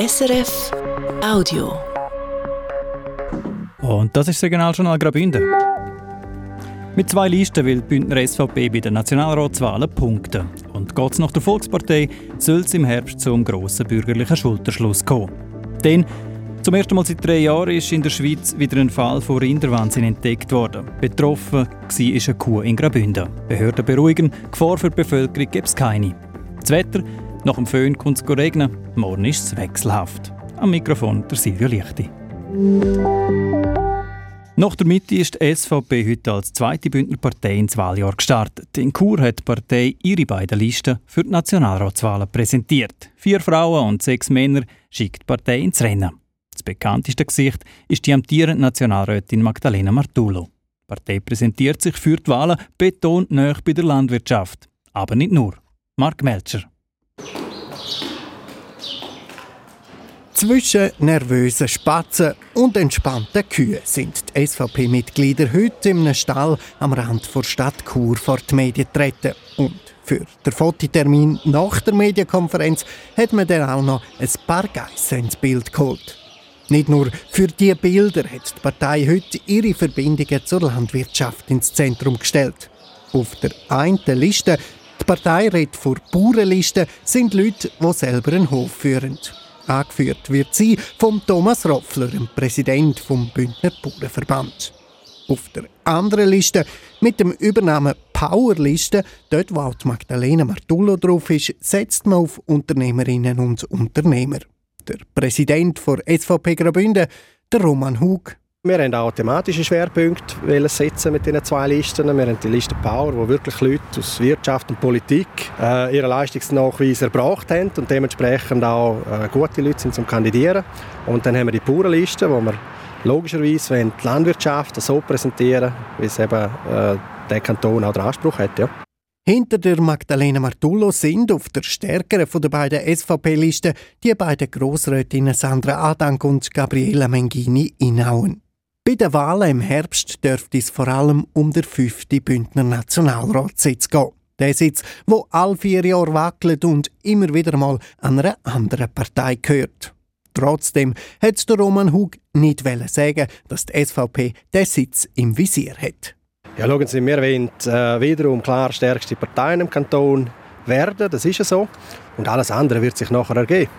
SRF Audio. Und das ist das Regionaljournal Graubünden. Mit zwei Listen will die Bündner SVP bei den Nationalratswahlen punkten. Und geht es nach der Volkspartei, soll es im Herbst zum grossen bürgerlichen Schulterschluss kommen. Denn zum ersten Mal seit drei Jahren ist in der Schweiz wieder ein Fall von Rinderwahnsinn entdeckt worden. Betroffen war eine Kuh in Graubünden. Behörden beruhigen, Gefahr für die Bevölkerung gibt es keine. Das Wetter, nach dem Föhn kommt es regnen, morgen ist es wechselhaft. Am Mikrofon der Silvio Lichti. Nach der Mitte ist die SVP heute als zweite Bündnerpartei ins Wahljahr gestartet. In Chur hat die Partei ihre beiden Listen für die Nationalratswahlen präsentiert. Vier Frauen und sechs Männer schickt die Partei ins Rennen. Das bekannteste Gesicht ist die amtierende Nationalrätin Magdalena Martullo. Die Partei präsentiert sich für die Wahlen betont näher bei der Landwirtschaft. Aber nicht nur. Mark Melcher. Zwischen nervösen Spatzen und entspannten Kühen sind die SVP-Mitglieder heute einem Stall am Rand der Stadt Chur vor die Medien getreten. Und für den Fototermin nach der Medienkonferenz hat man dann auch noch ein paar Geissen ins Bild geholt. Nicht nur für diese Bilder hat die Partei heute ihre Verbindungen zur Landwirtschaft ins Zentrum gestellt. Auf der einen Liste, die Partei redet vor Bauernlisten, sind Leute, die selber einen Hof führen. Angeführt wird sie vom Thomas Roffler, dem Präsident vom Bündner Bauernverband. Auf der anderen Liste mit dem Übernamen Powerliste, dort wo auch Magdalena Martullo drauf ist, setzt man auf Unternehmerinnen und Unternehmer der Präsident der SVP Graubünden, der Roman Hug. Wir haben auch thematische Schwerpunkte setzen mit diesen zwei Listen. Wir haben die Liste Power, wo wirklich Leute aus Wirtschaft und Politik äh, ihren Leistungsnachweis erbracht haben und dementsprechend auch äh, gute Leute sind zum Kandidieren. Und dann haben wir die Bauernliste, wo wir logischerweise die Landwirtschaft so präsentieren, wie es eben äh, der Kanton auch den Anspruch hat. Ja. Hinter der Magdalena Martullo sind auf der stärkeren von der beiden SVP-Listen die beiden Grossrätinnen Sandra Adank und Gabriela Mengini inhauen. Bei den Wahlen im Herbst dürfte es vor allem um den fünften Bündner Nationalratssitz gehen. Der Sitz, wo all vier Jahre wackelt und immer wieder mal an einer anderen Partei gehört. Trotzdem hat der Roman Hug nicht sagen, dass die SVP den Sitz im Visier hat. Ja, schauen Sie, wir wollen äh, wiederum klar stärkste Parteien im Kanton werden, das ist ja so. Und alles andere wird sich nachher ergeben.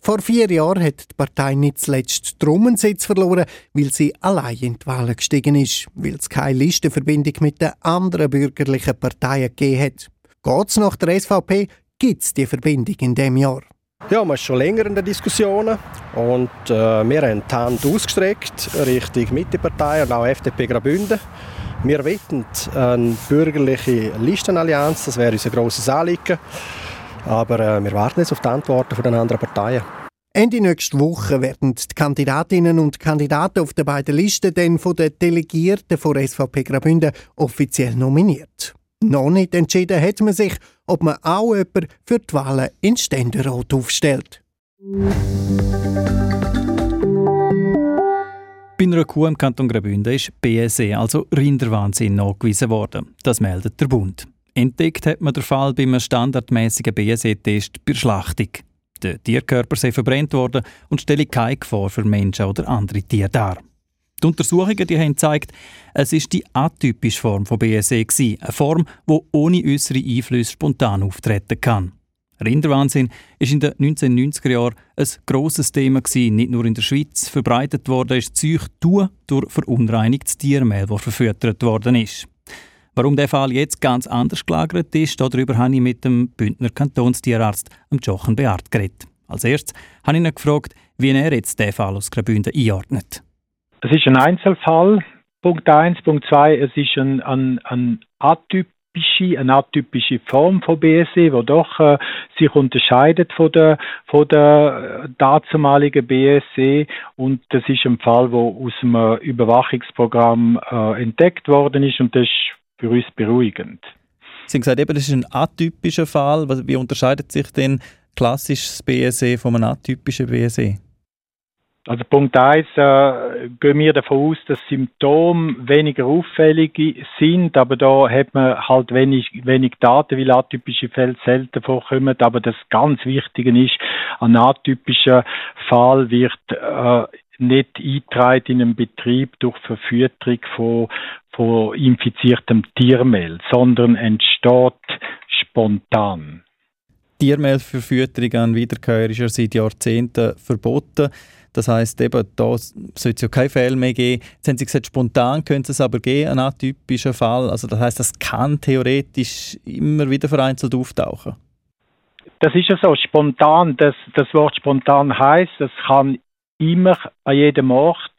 Vor vier Jahren hat die Partei nicht zuletzt drum einen Sitz verloren, weil sie allein in die Wahlen gestiegen ist, weil es keine Listenverbindung mit den anderen bürgerlichen Parteien gegeben hat. Geht es nach der SVP, gibt es die Verbindung in diesem Jahr. Ja, man ist schon länger in den Diskussionen und äh, wir haben die Hand ausgestreckt Richtung Mittepartei und auch FDP Graubünden. Wir wollen eine bürgerliche Listenallianz, das wäre unser grosses Anliegen. Aber äh, wir warten jetzt auf die Antworten von den anderen Parteien. Ende nächste Woche werden die Kandidatinnen und Kandidaten auf den beiden Listen dann von den Delegierten von SVP Graubünden offiziell nominiert. Noch nicht entschieden hat man sich, ob man auch jemanden für die Wahlen in Ständerat aufstellt. Bei einer Kuh im Kanton Graubünden ist BSE, also Rinderwahnsinn, nachgewiesen worden. Das meldet der Bund. Entdeckt hat man den Fall bei einem standardmäßigen BSE-Test bei Schlachtung. Der Tierkörper sei verbrennt worden und stelle keine Gefahr für Menschen oder andere Tiere dar. Die Untersuchungen die haben gezeigt, es ist die atypische Form von BSE gewesen, eine Form, die ohne äußere Einflüsse spontan auftreten kann. Rinderwahnsinn ist in den 1990er Jahren ein grosses Thema nicht nur in der Schweiz. Verbreitet worden ist Zeug durch verunreinigtes Tiermehl, das verfüttert worden ist. Warum der Fall jetzt ganz anders gelagert ist, darüber habe ich mit dem Bündner Kantonstierarzt Jochen Beart geredet. Als erstes habe ich ihn gefragt, wie er jetzt den Fall aus Graubünden einordnet. Es ist ein Einzelfall. Punkt 1. Punkt 2. Es ist ein, ein, ein Atyp eine atypische Form von BSE, die doch äh, sich unterscheidet von der, von der äh, dazumaligen BSE. Und das ist ein Fall, der aus einem Überwachungsprogramm äh, entdeckt worden ist und das ist für uns beruhigend. Sie haben gesagt, eben, das ist ein atypischer Fall. Wie unterscheidet sich denn klassisches BSE von einem atypischen BSE? Also Punkt eins äh, gehen wir davon aus, dass Symptome weniger auffällig sind, aber da hat man halt wenig, wenig Daten, weil atypische Fälle selten vorkommen. Aber das ganz Wichtige ist, ein atypischer Fall wird äh, nicht eingetragen in einem Betrieb durch Verfütterung von, von infiziertem Tiermehl, sondern entsteht spontan. Tiermehlverfütterung an Wiederkäuer ist ja seit Jahrzehnten verboten. Das heisst, eben, da sollte es ja keinen Fehler mehr geben. Jetzt haben Sie gesagt, spontan könnte es aber geben, ein atypischer Fall. Also das heisst, das kann theoretisch immer wieder vereinzelt auftauchen. Das ist ja so, spontan, das, das Wort spontan heißt, das kann immer an jedem Ort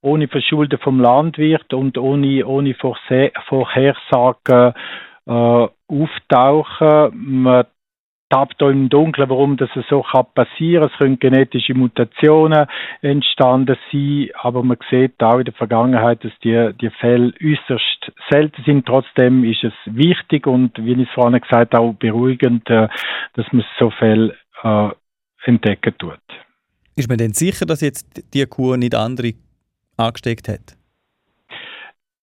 ohne Verschulden vom Landwirt und ohne, ohne Vorhersage äh, auftauchen. Man tappt da im Dunkeln, warum das so kann passieren. Es können genetische Mutationen entstanden sein, aber man sieht auch in der Vergangenheit, dass die, die Fälle äußerst selten sind. Trotzdem ist es wichtig und, wie ich es vorhin gesagt habe, auch beruhigend, äh, dass man so Fälle äh, entdecken tut. Ist man denn sicher, dass jetzt die Kuh nicht andere angesteckt hat?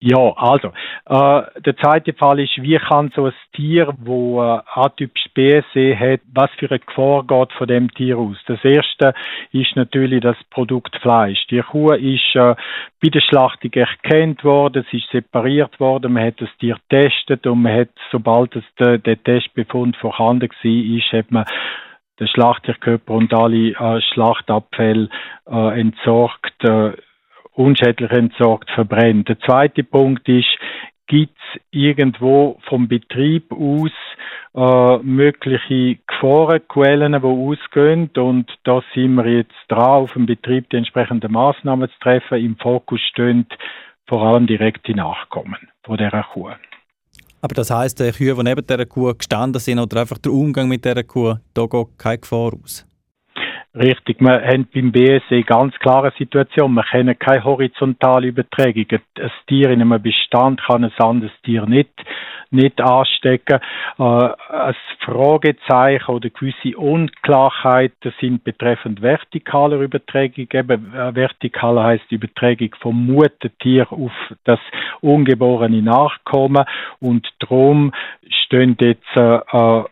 Ja, also, äh, der zweite Fall ist, wie kann so ein Tier, wo äh, atypisch BSE hat, was für eine Gefahr geht von dem Tier aus? Das erste ist natürlich das Produkt Fleisch. Die Kuh ist äh, bei der Schlachtung erkannt worden, es ist separiert worden, man hat das Tier getestet und man hat, sobald es der, der Testbefund vorhanden war, ist, hat man den Schlachttierkörper und alle äh, Schlachtabfälle äh, entsorgt, äh, unschädlich entsorgt, verbrennt. Der zweite Punkt ist, gibt es irgendwo vom Betrieb aus äh, mögliche Gefahrenquellen, die ausgehen und da sind wir jetzt dran, auf dem Betrieb die entsprechenden Maßnahmen zu treffen. Im Fokus stehen vor allem direkte Nachkommen von dieser Kuh. Aber das heisst, die Kühe, die neben dieser Kuh gestanden sind oder einfach der Umgang mit dieser Kuh, da geht keine Gefahr aus? Richtig, wir haben beim BSE ganz klare Situation. Wir kennen keine horizontale Übertragung. Ein Tier in einem Bestand kann ein anderes Tier nicht, nicht anstecken. Äh, ein Fragezeichen oder gewisse Unklarheiten sind betreffend vertikaler Übertragung. Eben, äh, vertikal heißt Übertragung vom Muttertier auf das ungeborene Nachkommen. Und darum stehen jetzt äh,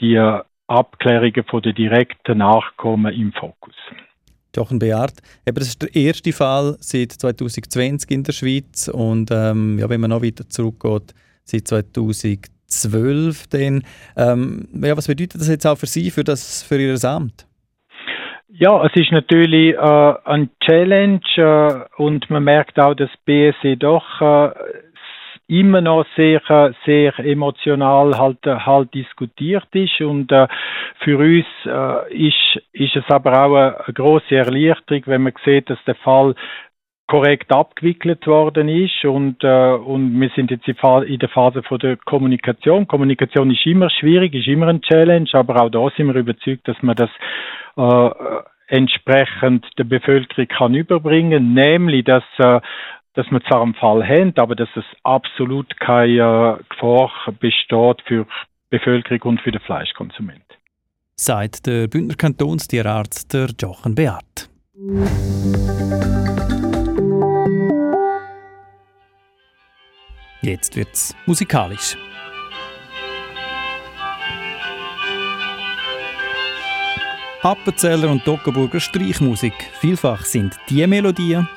die Abklärungen von den direkten Nachkommen im Fokus. Jochen Beard, eben das ist der erste Fall seit 2020 in der Schweiz und ähm, ja, wenn man noch weiter zurückgeht, seit 2012 dann. Ähm, ja, was bedeutet das jetzt auch für Sie, für, das, für Ihr Amt? Ja, es ist natürlich äh, ein Challenge äh, und man merkt auch, dass BSE doch äh, immer noch sehr, sehr emotional halt, halt diskutiert ist. Und äh, für uns äh, ist, ist es aber auch eine, große Erleichterung, wenn man sieht, dass der Fall korrekt abgewickelt worden ist. Und, äh, und wir sind jetzt in der Phase von der Kommunikation. Kommunikation ist immer schwierig, ist immer ein Challenge, aber auch da sind wir überzeugt, dass man das äh, entsprechend der Bevölkerung kann überbringen, nämlich dass äh, dass wir zwar einen Fall haben, aber dass es absolut keine Gefahr besteht für die Bevölkerung und für den Fleischkonsument. Sagt der Bündner Kantonstierarzt der Jochen Beat. Jetzt wird's musikalisch. Appenzeller und Toggenburger Streichmusik. Vielfach sind die Melodien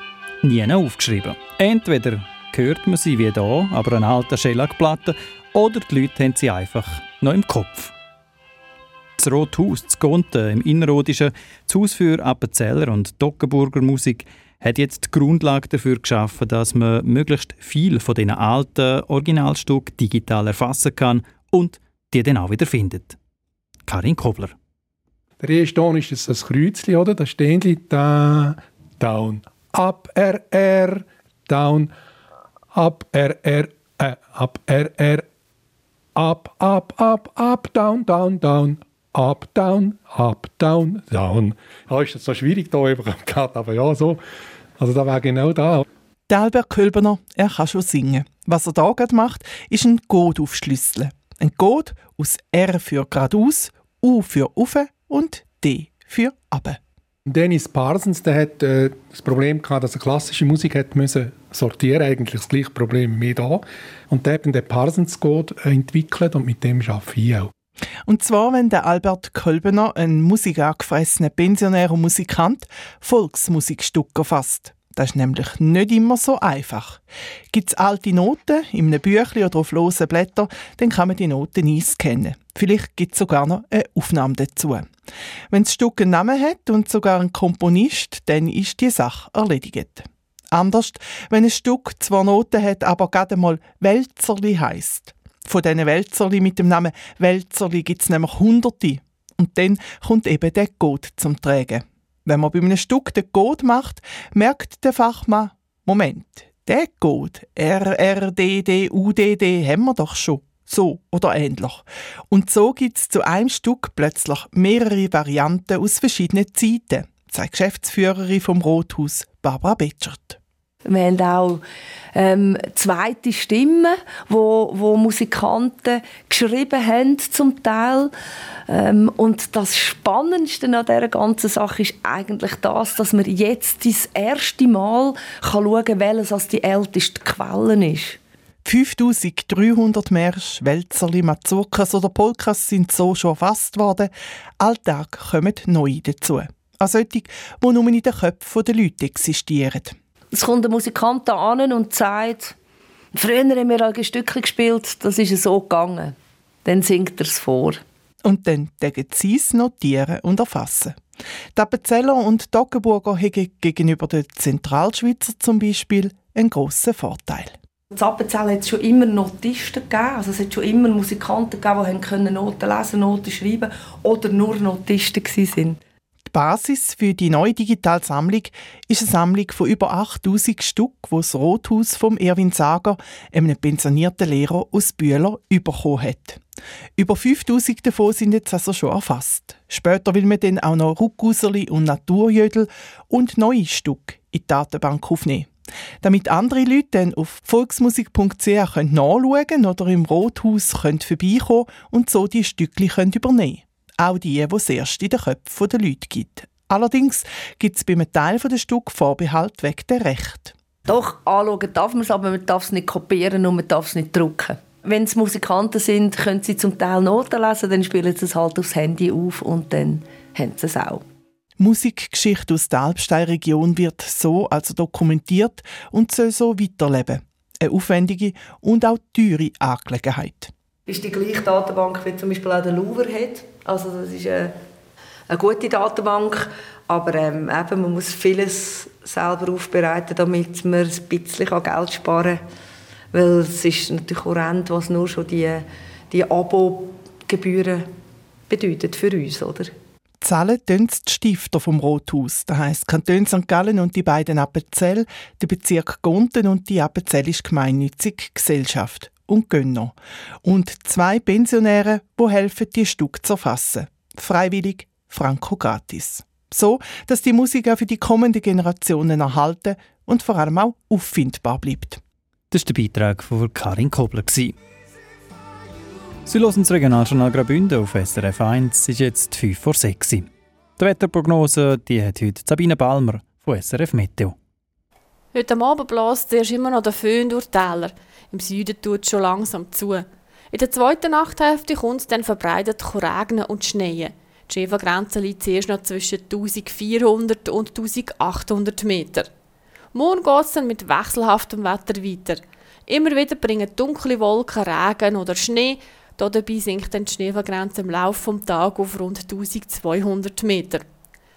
nie aufgeschrieben. Entweder hört man sie wie da, aber eine alte Schellackplatte, oder die Leute haben sie einfach noch im Kopf. Das Rothaus, das Gonte im Innerrhodischen, das Haus für Appenzeller und Dockenburger Musik, hat jetzt die Grundlage dafür geschaffen, dass man möglichst viel von diesen alten Originalstücken digital erfassen kann und die dann auch wieder findet. Karin Kobler. Der erste Ton ist das Kreuzchen, oder? Das Ständchen da, down, up, RR, down, up, RR, äh, up, RR, up, up, up, up, down, down, down, up, down, up, down, down. Ja, ist das so schwierig da einfach gerade, aber ja, so. Also da wäre genau da. Der Albert Kölberner, er kann schon singen. Was er da gerade macht, ist ein Code aufschlüsseln. Ein Code aus R für geradeaus, U für ufe und D für abe. Dennis Parsons der hat äh, das Problem gehabt, dass er klassische Musik hat müssen sortieren eigentlich das gleiche Problem wie da. Und der hat dann den Parsons Code äh, entwickelt und mit dem arbeite ich auch. Und zwar, wenn der Albert Kölbener, ein musikangefressener pensionärer Musikant, Volksmusikstücke erfasst. Das ist nämlich nicht immer so einfach. Gibt es alte Noten in einem Büchlein oder auf losen Blättern, dann kann man die Noten einscannen. Vielleicht gibt es sogar noch eine Aufnahme dazu. Wenn das Stück einen Namen hat und sogar ein Komponist, dann ist die Sache erledigt. Anders, wenn ein Stück zwar Noten hat, aber gerade mal Wälzerli heisst. Von diesen Wälzerli mit dem Namen Wälzerli gibt es nämlich Hunderte. Und dann kommt eben der Code zum Tragen. Wenn man bei einem Stück den Code macht, merkt der Fachmann, Moment, der Code, RRDD, UDD, haben wir doch schon. So oder ähnlich. Und so gibt es zu einem Stück plötzlich mehrere Varianten aus verschiedenen Zeiten, sagt Geschäftsführerin vom Rothaus Barbara Betschert. Wir haben auch ähm, zweite Stimmen, wo, wo Musikanten geschrieben haben zum Teil. Ähm, und das Spannendste an dieser ganzen Sache ist eigentlich das, dass man jetzt das erste Mal kann schauen kann, welches die älteste Quelle ist. 5300 Märsche, Wälzerli, Mazurkas oder Polkas sind so schon erfasst worden. Alltag kommen neue dazu. Also solche, die nur in den Köpfen der Leute existieren. Es kommt ein Musikant an und sagt, früher haben wir ein Stückchen gespielt, das ist so gegangen. Dann singt er es vor. Und dann degen sie es notieren und erfassen. Die Appenzeller und Toggenburger haben gegenüber den Zentralschweizer zum Beispiel einen grossen Vorteil. In Appenzell hat es schon immer Notisten gegeben. Also es hat schon immer Musikanten gegeben, die Noten lesen, Noten schreiben oder nur Notisten waren. Die Basis für die neue digitale Sammlung ist eine Sammlung von über 8000 Stück, die das Rothaus vom Erwin Sager, einem pensionierten Lehrer aus Bühler, bekommen hat. Über 5000 davon sind jetzt also schon erfasst. Später will man dann auch noch Ruckuserli und Naturjödel und neue Stücke in die Datenbank aufnehmen. Damit andere Leute dann auf volksmusik.ch nachschauen können oder im Rothaus vorbeikommen und so die Stückchen übernehmen können. Auch die, die es erst in den Köpfen der Leute gibt. Allerdings gibt es bei einem Teil der Stück Vorbehalt wegen der Recht. Doch, anschauen darf man es, aber man darf es nicht kopieren und man darf es nicht drucken. Wenn es Musikanten sind, können sie zum Teil Noten lesen, dann spielen sie es halt aufs Handy auf und dann haben sie es auch. Musikgeschichte aus der Alpsteinregion wird so also dokumentiert und soll so weiterleben. Eine aufwendige und auch teure Angelegenheit. Ist die gleiche Datenbank wie zum Beispiel auch der Louvre hat. Also das ist eine, eine gute Datenbank, aber ähm, eben, man muss vieles selber aufbereiten, damit man ein bisschen Geld sparen kann. Weil es ist natürlich horrend, was nur schon die, die Abo-Gebühren bedeutet für uns, oder? Zahlen die Stifter vom Rothaus, das heisst Kanton St. Gallen und die beiden Appenzell, der Bezirk Gonten und die Appenzellische Gemeinnützige Gesellschaft und Gönner. Und zwei Pensionäre, die helfen, die Stück zu erfassen. Freiwillig, franco gratis. So, dass die Musik auch für die kommenden Generationen erhalten und vor allem auch auffindbar bleibt. Das war der Beitrag von Karin Kobler. Sie hören das Regionaljournal Graubünden auf SRF 1. Es ist jetzt 5 vor 6 Die Wetterprognose die hat heute Sabine Balmer von SRF Meteo. Heute Abend bläst zuerst immer noch der Föhn durch die Täler. Im Süden tut es schon langsam zu. In der zweiten Nachthälfte kommt es dann verbreitet regnen und schneien. Die Schäfergrenze liegt zuerst noch zwischen 1400 und 1800 Meter. Morgen geht es dann mit wechselhaftem Wetter weiter. Immer wieder bringen dunkle Wolken Regen oder Schnee Dabei sinkt dann die Schneefallgrenze im Laufe des Tages auf rund 1200 Meter.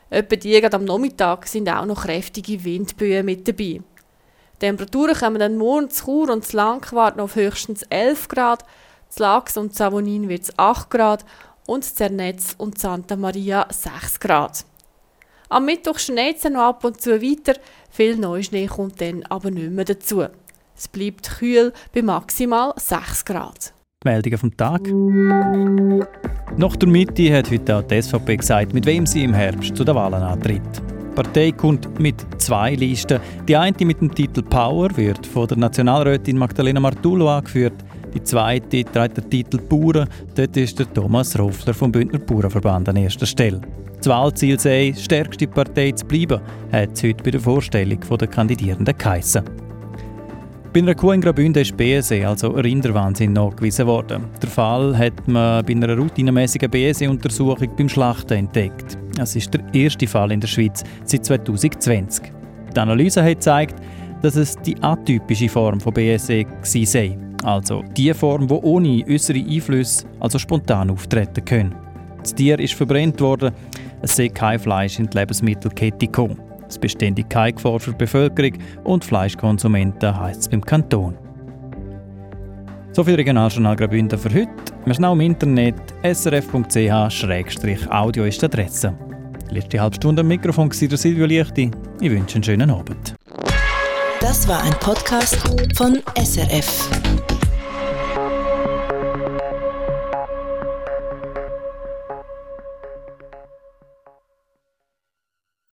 Etwa die am Nachmittag sind auch noch kräftige Windböen mit dabei. Die Temperaturen kommen dann morgen zu Chur und zu Langquart noch auf höchstens 11 Grad, zu Lachs und Savonin wird es 8 Grad und zu Zernetz und Santa Maria 6 Grad. Am Mittwoch schneit es noch ab und zu weiter, viel Neuschnee kommt dann aber nicht mehr dazu. Es bleibt kühl bei maximal 6 Grad. Meldungen vom Tag. Nach der Mitte hat heute auch die SVP gesagt, mit wem sie im Herbst zu den Wahlen antritt. Die Partei kommt mit zwei Listen. Die eine mit dem Titel Power wird von der Nationalrätin Magdalena Martullo angeführt. Die zweite trägt den Titel Bauern. Dort ist der Thomas Rofler vom Bündner Bauernverband an erster Stelle. Das Wahlziel sei, stärkste Partei zu bleiben, hat es heute bei der Vorstellung der Kandidierenden geheissen. Bei einer Kuh in Graubünden ist BSE, also Rinderwahnsinn, nachgewiesen worden. Der Fall hat man bei einer routinemäßigen BSE-Untersuchung beim Schlachten entdeckt. Es ist der erste Fall in der Schweiz seit 2020. Die Analyse hat gezeigt, dass es die atypische Form von BSE sei, also die Form, die ohne äußere Einflüsse, also spontan auftreten können. Das Tier ist verbrennt worden, es sei kein Fleisch in die Lebensmittelkette gekommen. Es bestände keine Gefahr für die Bevölkerung und Fleischkonsumenten, heisst es beim Kanton. So viel Regionaljournal Graubünden für heute. Wir sind auch im Internet srf.ch-audio ist die Adresse. Letzte halbe Stunde am Mikrofon war Silvio Lichti. Ich wünsche einen schönen Abend. Das war ein Podcast von SRF.